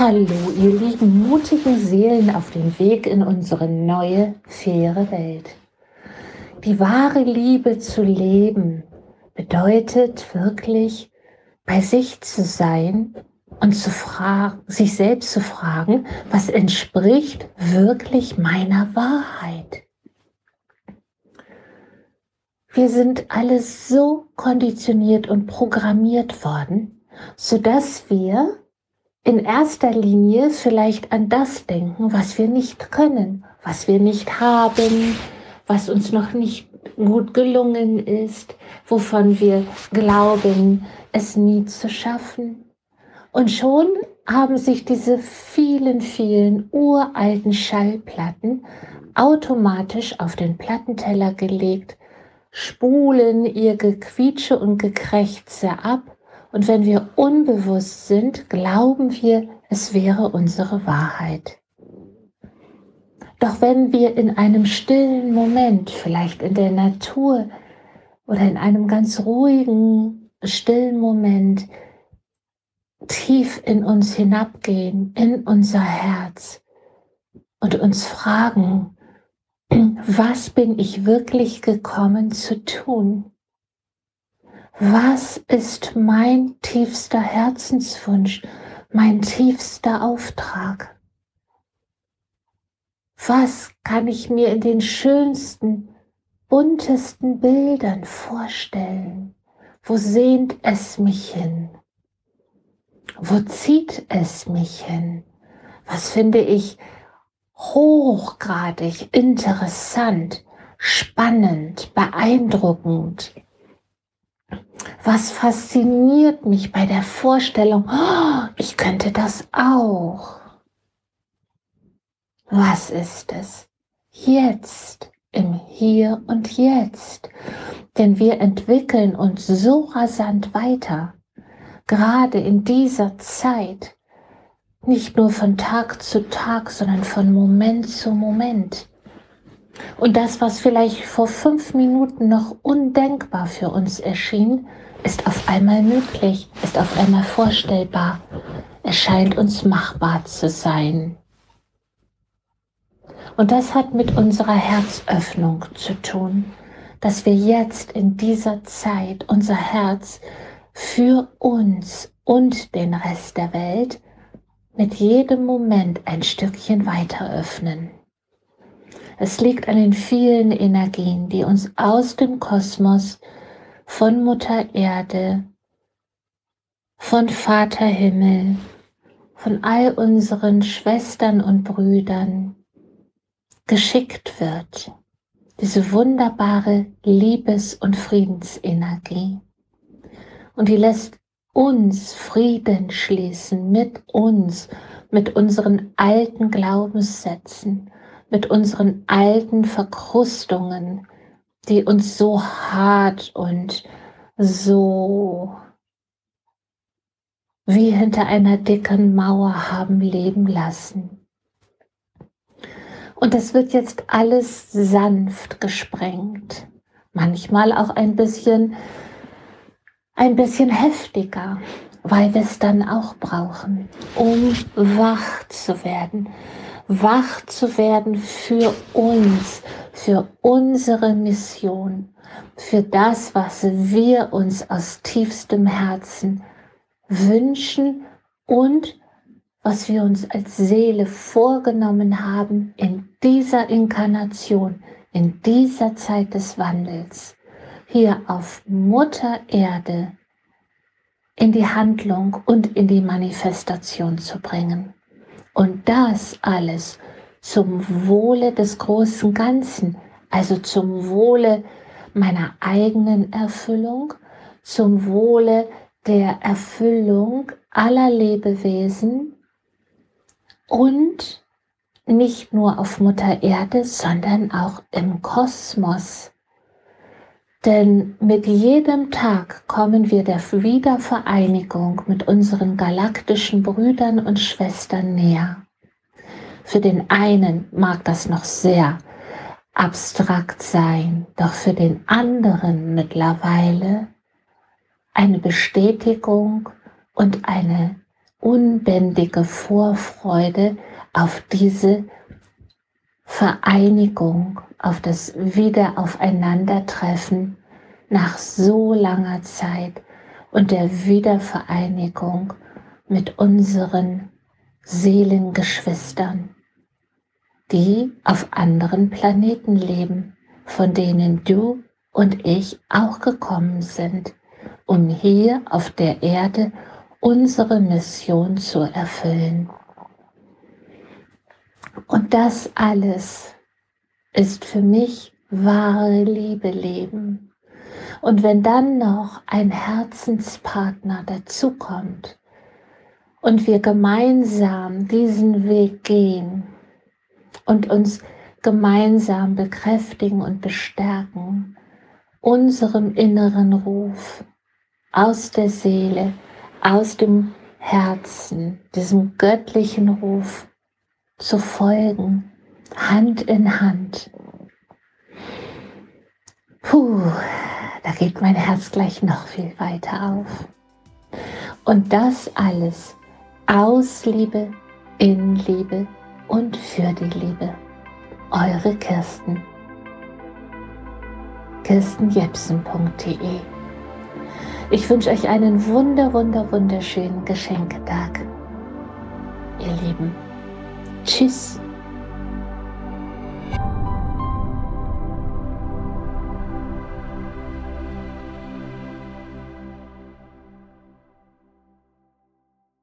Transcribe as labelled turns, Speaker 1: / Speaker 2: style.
Speaker 1: Hallo, ihr lieben mutigen Seelen auf dem Weg in unsere neue, faire Welt. Die wahre Liebe zu leben bedeutet wirklich, bei sich zu sein und zu sich selbst zu fragen, was entspricht wirklich meiner Wahrheit. Wir sind alle so konditioniert und programmiert worden, sodass wir in erster Linie vielleicht an das denken, was wir nicht können, was wir nicht haben, was uns noch nicht gut gelungen ist, wovon wir glauben, es nie zu schaffen. Und schon haben sich diese vielen, vielen uralten Schallplatten automatisch auf den Plattenteller gelegt, spulen ihr Gequietsche und Gekrächze ab und wenn wir unbewusst sind, glauben wir, es wäre unsere Wahrheit. Doch wenn wir in einem stillen Moment, vielleicht in der Natur oder in einem ganz ruhigen, stillen Moment, tief in uns hinabgehen, in unser Herz und uns fragen, was bin ich wirklich gekommen zu tun? Was ist mein tiefster Herzenswunsch, mein tiefster Auftrag? Was kann ich mir in den schönsten, buntesten Bildern vorstellen? Wo sehnt es mich hin? Wo zieht es mich hin? Was finde ich hochgradig interessant, spannend, beeindruckend, was fasziniert mich bei der Vorstellung, oh, ich könnte das auch? Was ist es? Jetzt, im Hier und Jetzt. Denn wir entwickeln uns so rasant weiter, gerade in dieser Zeit, nicht nur von Tag zu Tag, sondern von Moment zu Moment. Und das, was vielleicht vor fünf Minuten noch undenkbar für uns erschien, ist auf einmal möglich, ist auf einmal vorstellbar. Es scheint uns machbar zu sein. Und das hat mit unserer Herzöffnung zu tun, dass wir jetzt in dieser Zeit unser Herz für uns und den Rest der Welt mit jedem Moment ein Stückchen weiter öffnen. Es liegt an den vielen Energien, die uns aus dem Kosmos, von Mutter Erde, von Vater Himmel, von all unseren Schwestern und Brüdern geschickt wird. Diese wunderbare Liebes- und Friedensenergie. Und die lässt uns Frieden schließen mit uns, mit unseren alten Glaubenssätzen, mit unseren alten Verkrustungen, die uns so hart und so wie hinter einer dicken Mauer haben leben lassen. Und es wird jetzt alles sanft gesprengt, manchmal auch ein bisschen, ein bisschen heftiger, weil wir es dann auch brauchen, um wach zu werden, wach zu werden für uns, für unsere Mission, für das, was wir uns aus tiefstem Herzen wünschen und was wir uns als Seele vorgenommen haben in dieser Inkarnation, in dieser Zeit des Wandels, hier auf Mutter Erde in die Handlung und in die Manifestation zu bringen. Und das alles zum Wohle des großen Ganzen, also zum Wohle meiner eigenen Erfüllung, zum Wohle der Erfüllung aller Lebewesen und nicht nur auf Mutter Erde, sondern auch im Kosmos. Denn mit jedem Tag kommen wir der Wiedervereinigung mit unseren galaktischen Brüdern und Schwestern näher. Für den einen mag das noch sehr abstrakt sein, doch für den anderen mittlerweile eine Bestätigung und eine unbändige Vorfreude auf diese Vereinigung, auf das Wiederaufeinandertreffen nach so langer Zeit und der Wiedervereinigung mit unseren Seelengeschwistern, die auf anderen Planeten leben, von denen du und ich auch gekommen sind, um hier auf der Erde unsere Mission zu erfüllen. Und das alles ist für mich wahre Liebe leben. Und wenn dann noch ein Herzenspartner dazukommt und wir gemeinsam diesen Weg gehen und uns gemeinsam bekräftigen und bestärken, unserem inneren Ruf aus der Seele, aus dem Herzen, diesem göttlichen Ruf zu folgen, Hand in Hand. Puh, da geht mein Herz gleich noch viel weiter auf. Und das alles aus Liebe, in Liebe und für die Liebe. Eure Kirsten. kirstenjepsen.de Ich wünsche euch einen wunder, wunder, wunderschönen Geschenketag. Ihr Lieben. Tschüss.